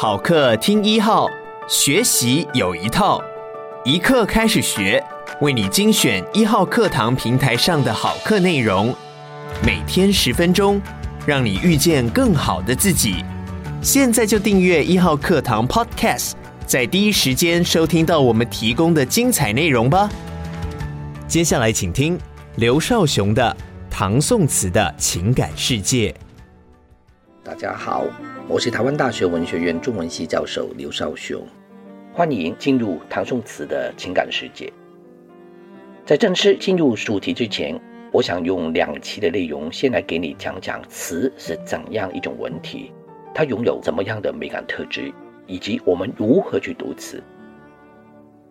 好课听一号，学习有一套，一课开始学，为你精选一号课堂平台上的好课内容，每天十分钟，让你遇见更好的自己。现在就订阅一号课堂 Podcast，在第一时间收听到我们提供的精彩内容吧。接下来请听刘少雄的《唐宋词的情感世界》。大家好。我是台湾大学文学院中文系教授刘少雄，欢迎进入唐宋词的情感世界。在正式进入主题之前，我想用两期的内容先来给你讲讲词是怎样一种文体，它拥有怎么样的美感特质，以及我们如何去读词。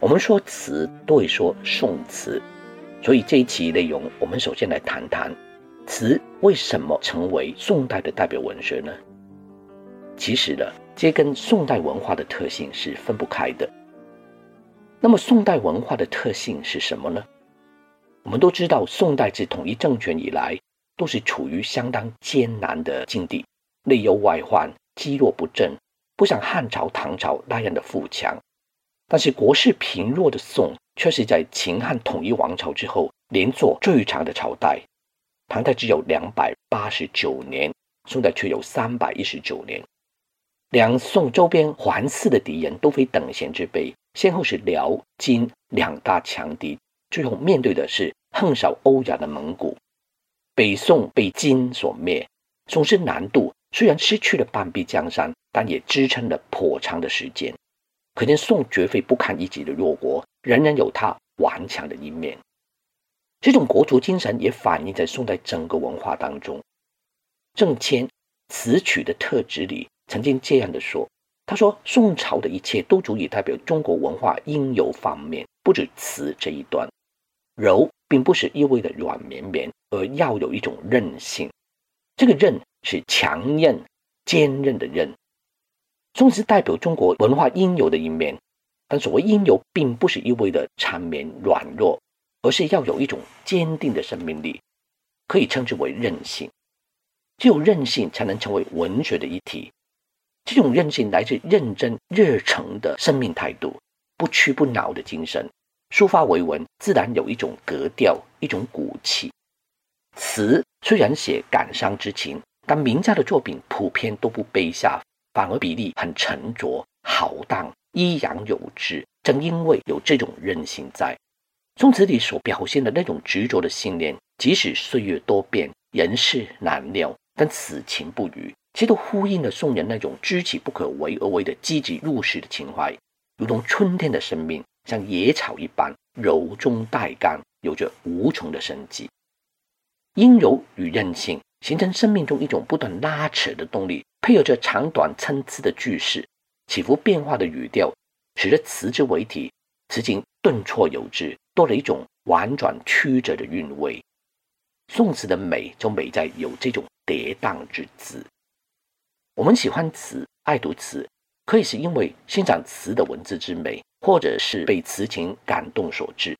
我们说词都会说宋词，所以这一期内容我们首先来谈谈词为什么成为宋代的代表文学呢？其实呢，这跟宋代文化的特性是分不开的。那么，宋代文化的特性是什么呢？我们都知道，宋代自统一政权以来，都是处于相当艰难的境地，内忧外患，积弱不振，不像汉朝、唐朝那样的富强。但是，国势贫弱的宋，却是在秦汉统一王朝之后，连坐最长的朝代。唐代只有两百八十九年，宋代却有三百一十九年。两宋周边环伺的敌人都非等闲之辈，先后是辽、金两大强敌，最后面对的是横扫欧亚的蒙古。北宋被金所灭，宋之南渡虽然失去了半壁江山，但也支撑了颇长的时间。可见宋绝非不堪一击的弱国，仍然有它顽强的一面。这种国族精神也反映在宋代整个文化当中。郑谦词曲的特质里。曾经这样的说：“他说，宋朝的一切都足以代表中国文化应有方面，不止词这一端。柔并不是意味的软绵绵，而要有一种韧性。这个韧是强韧、坚韧的韧。宋词代表中国文化应有的一面，但所谓应有，并不是意味的缠绵软弱，而是要有一种坚定的生命力，可以称之为韧性。只有韧性，才能成为文学的一体。”这种韧性来自认真、热诚的生命态度，不屈不挠的精神，抒发为文，自然有一种格调，一种骨气。词虽然写感伤之情，但名家的作品普遍都不卑下，反而比例很沉着、豪荡、抑扬有致。正因为有这种韧性在，宋词里所表现的那种执着的信念，即使岁月多变、人事难料，但此情不渝。其实都呼应了宋人那种知其不可为而为的积极入世的情怀，如同春天的生命，像野草一般柔中带刚，有着无穷的生机。阴柔与韧性形成生命中一种不断拉扯的动力，配合着长短参差的句式、起伏变化的语调，使得词之为体，词境顿挫有致，多了一种婉转曲折的韵味。宋词的美就美在有这种跌宕之姿。我们喜欢词，爱读词，可以是因为欣赏词的文字之美，或者是被词情感动所致。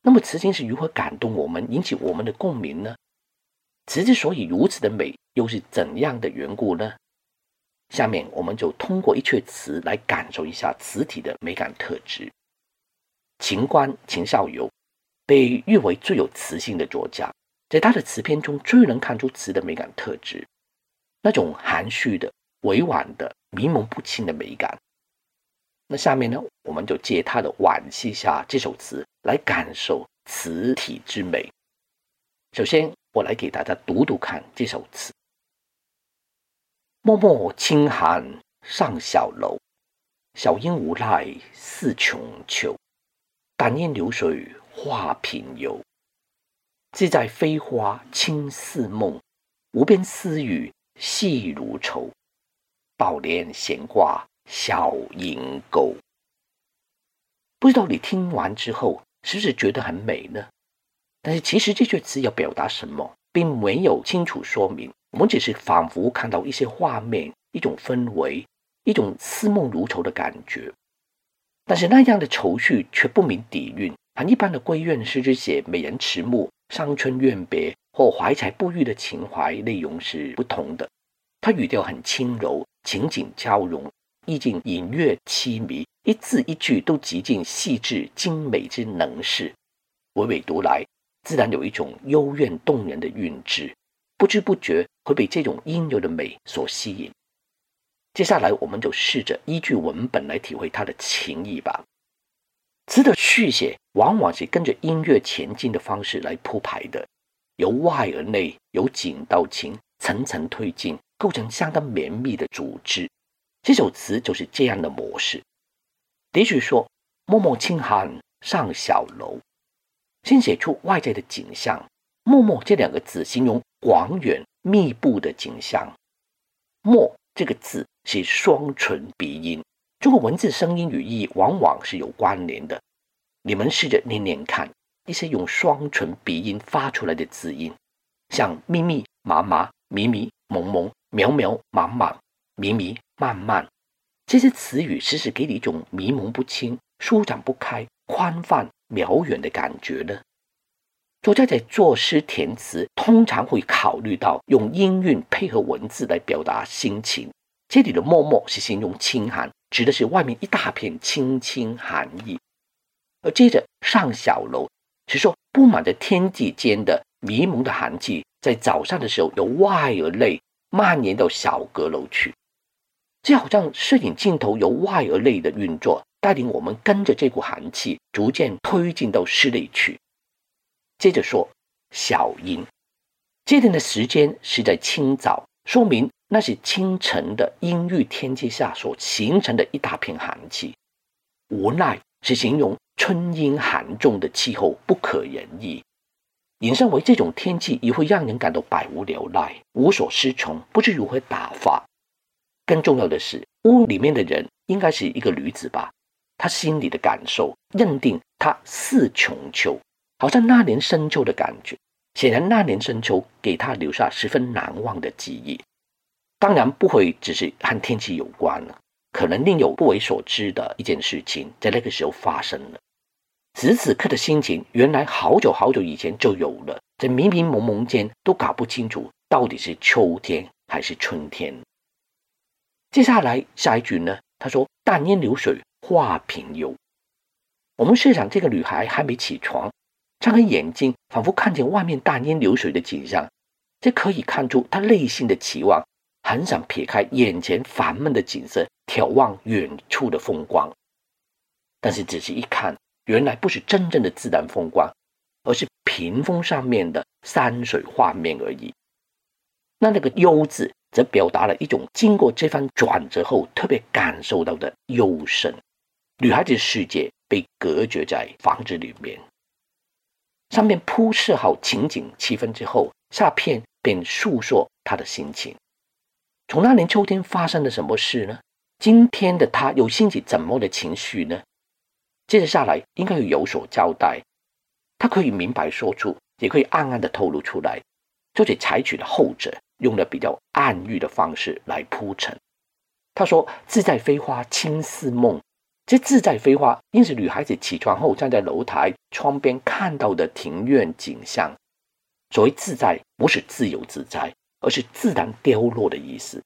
那么，词情是如何感动我们，引起我们的共鸣呢？词之所以如此的美，又是怎样的缘故呢？下面我们就通过一阙词来感受一下词体的美感特质。秦观秦少游被誉为最有词性的作家，在他的词篇中最能看出词的美感特质。那种含蓄的、委婉的、迷蒙不清的美感。那下面呢，我们就借他的《惋惜下》这首词来感受词体之美。首先，我来给大家读读看这首词：漠漠清寒上小楼，小英无赖似穷秋。淡烟流水画屏游，自在飞花轻似梦，无边丝雨。细如愁，宝帘闲挂小银钩。不知道你听完之后是不是觉得很美呢？但是其实这句词要表达什么，并没有清楚说明。我们只是仿佛看到一些画面，一种氛围，一种似梦如愁的感觉。但是那样的愁绪却不明底蕴，很一般的闺怨诗之写美人迟暮、伤春怨别或怀才不遇的情怀内容是不同的。它语调很轻柔，情景交融，意境隐约凄迷，一字一句都极尽细致精美之能事，娓娓读来，自然有一种幽怨动人的韵致，不知不觉会被这种阴柔的美所吸引。接下来，我们就试着依据文本来体会它的情意吧。词的续写往往是跟着音乐前进的方式来铺排的，由外而内，由景到情，层层推进，构成相当绵密的组织。这首词就是这样的模式。第一句说：“漠漠清寒上小楼”，先写出外在的景象。“漠漠”这两个字形容广远密布的景象。“漠”这个字是双唇鼻音。中国文字声音语义往往是有关联的。你们试着念念看，一些用双唇鼻音发出来的字音，像密密麻麻、迷迷蒙蒙、渺渺茫茫、迷迷漫漫，这些词语时时给你一种迷蒙不清、舒展不开、宽泛渺远的感觉呢。作家在作诗填词，通常会考虑到用音韵配合文字来表达心情。这里的“漠漠”是形容清寒。指的是外面一大片青青寒意，而接着上小楼是说布满着天际间的迷蒙的寒气，在早上的时候由外而内蔓延到小阁楼去，这好像摄影镜头由外而内的运作，带领我们跟着这股寒气逐渐推进到室内去。接着说小阴，这天的时间是在清早，说明。那是清晨的阴郁天气下所形成的一大片寒气，无奈是形容春阴寒重的气候不可言喻。引申为这种天气也会让人感到百无聊赖、无所适从，不知如何打发。更重要的是，屋里面的人应该是一个女子吧？她心里的感受，认定她似穷秋，好像那年深秋的感觉。显然，那年深秋给他留下十分难忘的记忆。当然不会只是和天气有关了，可能另有不为所知的一件事情在那个时候发生了。此此刻的心情，原来好久好久以前就有了，在迷迷蒙蒙间都搞不清楚到底是秋天还是春天。接下来下一句呢？他说：“淡烟流水花平幽。”我们设想这个女孩还没起床，张开眼睛，仿佛看见外面大烟流水的景象，这可以看出他内心的期望。很想撇开眼前烦闷的景色，眺望远处的风光。但是仔细一看，原来不是真正的自然风光，而是屏风上面的山水画面而已。那那个“幽”字，则表达了一种经过这番转折后特别感受到的幽深。女孩子的世界被隔绝在房子里面。上面铺设好情景气氛之后，下片便诉说他的心情。从那年秋天发生了什么事呢？今天的他又兴起怎么的情绪呢？接着下来应该有有所交代，他可以明白说出，也可以暗暗的透露出来。作者采取了后者，用了比较暗喻的方式来铺陈。他说：“自在飞花轻似梦。”这“自在飞花”因此女孩子起床后站在楼台窗边看到的庭院景象。所谓自在，不是自由自在。而是自然凋落的意思，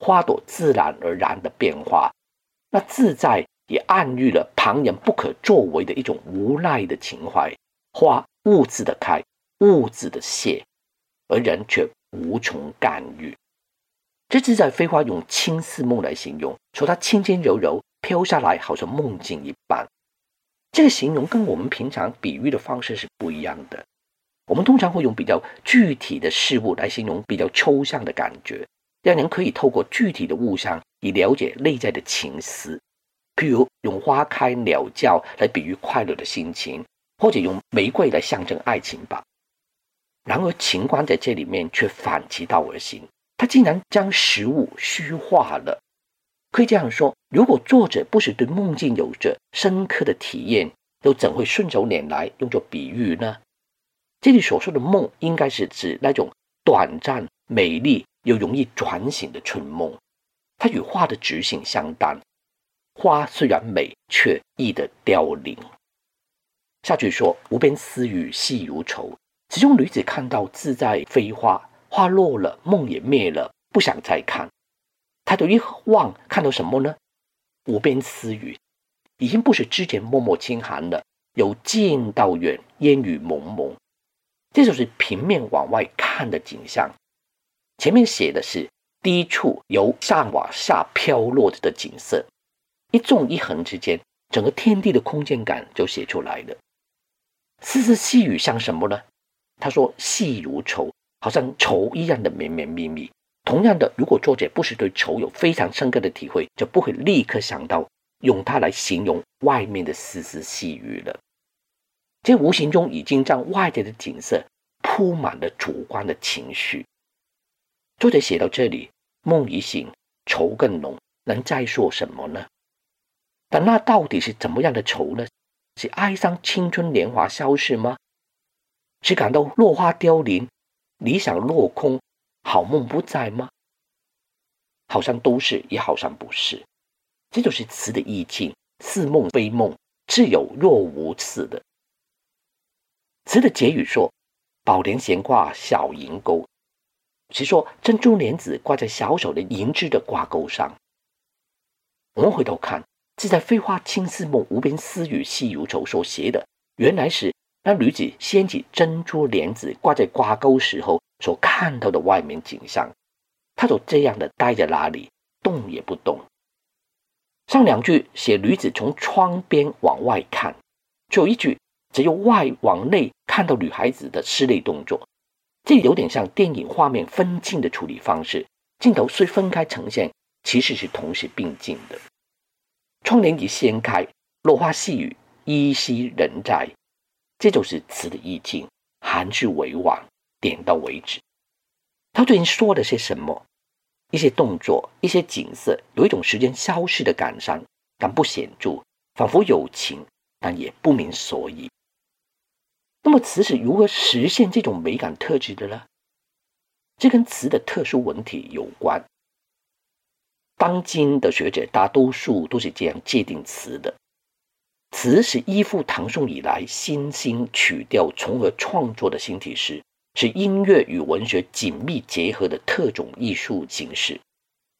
花朵自然而然的变化，那自在也暗喻了旁人不可作为的一种无奈的情怀。花兀自的开，兀自的谢，而人却无从干预。这自在飞花用轻似梦来形容，说它轻轻柔柔飘下来，好像梦境一般。这个形容跟我们平常比喻的方式是不一样的。我们通常会用比较具体的事物来形容比较抽象的感觉，让人可以透过具体的物象以了解内在的情思。譬如用花开鸟叫来比喻快乐的心情，或者用玫瑰来象征爱情吧。然而，秦观在这里面却反其道而行，他竟然将实物虚化了。可以这样说：如果作者不是对梦境有着深刻的体验，又怎会顺手拈来用作比喻呢？这里所说的梦，应该是指那种短暂、美丽又容易转醒的春梦。它与花的直性相当，花虽然美，却易得凋零。下句说：“无边丝雨细如愁。”其中女子看到自在飞花，花落了，梦也灭了，不想再看。抬头一望，看到什么呢？无边丝雨，已经不是之前漠漠清寒了，由近到远，烟雨蒙蒙。这就是平面往外看的景象。前面写的是低处由上往下飘落的景色，一纵一横之间，整个天地的空间感就写出来了。丝丝细雨像什么呢？他说细如绸，好像绸一样的绵绵密密。同样的，如果作者不是对愁有非常深刻的体会，就不会立刻想到用它来形容外面的丝丝细雨了。这无形中已经让外在的景色铺满了主观的情绪。作者写到这里，梦已醒，愁更浓，能再说什么呢？但那到底是怎么样的愁呢？是哀伤青春年华消逝吗？是感到落花凋零，理想落空？好梦不在吗？好像都是，也好像不是。这就是词的意境，似梦非梦，似有若无似的。词的结语说：“宝莲闲挂小银钩。”是说珍珠莲子挂在小手的银质的挂钩上。我们回头看，是在“飞花轻似梦，无边丝雨细如愁”所写的，原来是那女子掀起珍珠莲子挂在挂钩时候。所看到的外面景象，他就这样的待在那里，动也不动。上两句写女子从窗边往外看，最后一句则由外往内看到女孩子的室内动作，这有点像电影画面分镜的处理方式。镜头虽分开呈现，其实是同时并进的。窗帘一掀开，落花细雨依稀人在，这就是词的意境，含蓄委婉。点到为止。他最近说了些什么？一些动作，一些景色，有一种时间消逝的感伤，但不显著，仿佛有情，但也不明所以。那么词是如何实现这种美感特质的呢？这跟词的特殊文体有关。当今的学者大多数都是这样界定词的：词是依附唐宋以来新兴曲调从而创作的新体诗。是音乐与文学紧密结合的特种艺术形式。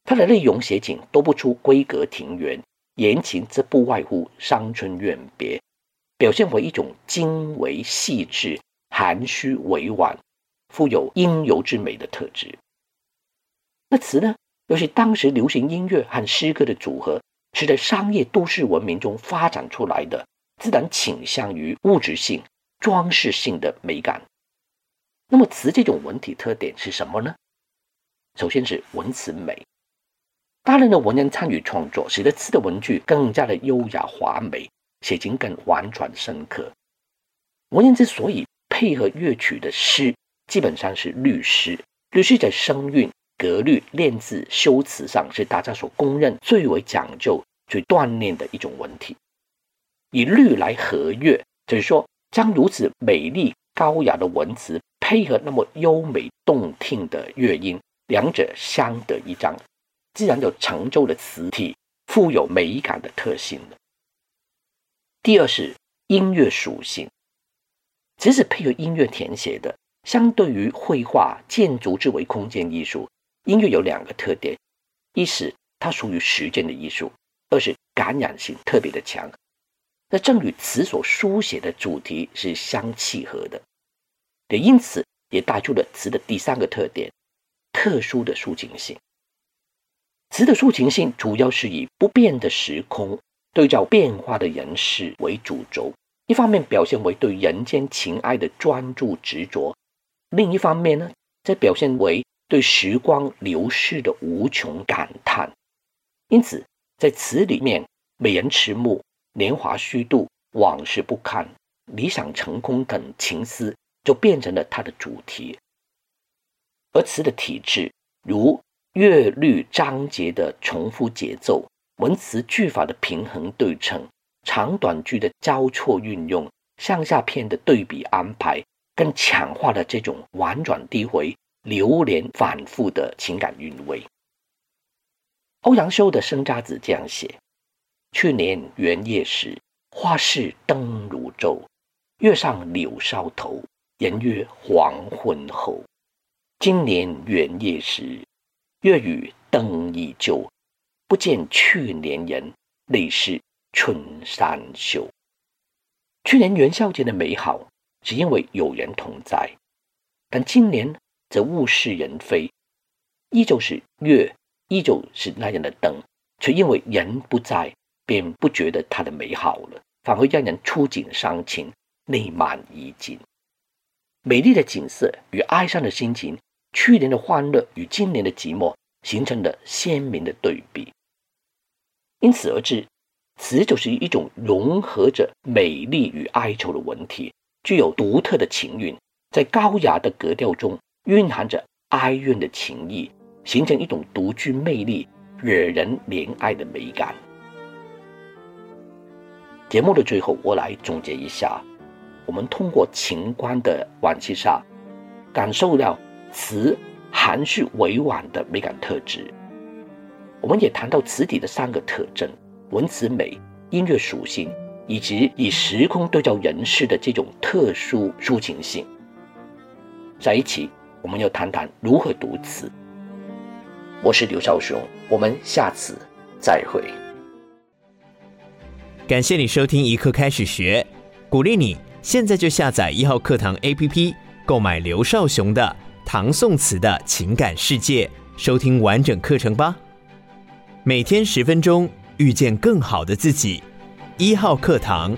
它的内容写景多不出闺阁庭园，言情则不外乎伤春怨别，表现为一种精微细致、含蓄委婉、富有阴柔之美的特质。那词呢，又是当时流行音乐和诗歌的组合，是在商业都市文明中发展出来的，自然倾向于物质性、装饰性的美感。那么词这种文体特点是什么呢？首先是文词美，大量的文人参与创作，使得词的文句更加的优雅华美，写景更婉转深刻。文人之所以配合乐曲的诗，基本上是律诗。律诗在声韵、格律、练字、修辞上，是大家所公认最为讲究、最锻炼的一种文体。以律来和乐，就是说将如此美丽高雅的文词。配合那么优美动听的乐音，两者相得益彰，自然就成就了词体富有美感的特性了。第二是音乐属性，词是配合音乐填写的。相对于绘画、建筑之为空间艺术，音乐有两个特点：一是它属于时间的艺术；二是感染性特别的强。那正与词所书写的主题是相契合的。也因此，也带出了词的第三个特点：特殊的抒情性。词的抒情性主要是以不变的时空对照变化的人事为主轴，一方面表现为对人间情爱的专注执着，另一方面呢，则表现为对时光流逝的无穷感叹。因此，在词里面，美人迟暮、年华虚度、往事不堪、理想成空等情思。就变成了它的主题，而词的体制，如乐律章节的重复节奏、文词句法的平衡对称、长短句的交错运用、上下片的对比安排，更强化了这种婉转低回、流连反复的情感韵味。欧阳修的《生查子》这样写：去年元夜时，花市灯如昼，月上柳梢头。言曰黄昏后，今年元夜时，月与灯依旧，不见去年人，泪湿春衫袖。去年元宵节的美好，是因为有人同在，但今年则物是人非，依旧是月，依旧是那样的灯，却因为人不在，便不觉得它的美好了，反而让人触景伤情，泪满衣襟。美丽的景色与哀伤的心情，去年的欢乐与今年的寂寞，形成了鲜明的对比。因此而知，词就是一种融合着美丽与哀愁的文体，具有独特的情韵，在高雅的格调中蕴含着哀怨的情意，形成一种独具魅力、惹人怜爱的美感。节目的最后，我来总结一下：我们通过情观的惋惜杀，感受到词含蓄委婉的美感特质。我们也谈到词体的三个特征。文词美、音乐属性，以及以时空对照人事的这种特殊抒情性，在一起，我们要谈谈如何读词。我是刘少雄，我们下次再会。感谢你收听一刻开始学，鼓励你现在就下载一号课堂 APP，购买刘少雄的《唐宋词的情感世界》，收听完整课程吧。每天十分钟。遇见更好的自己，一号课堂。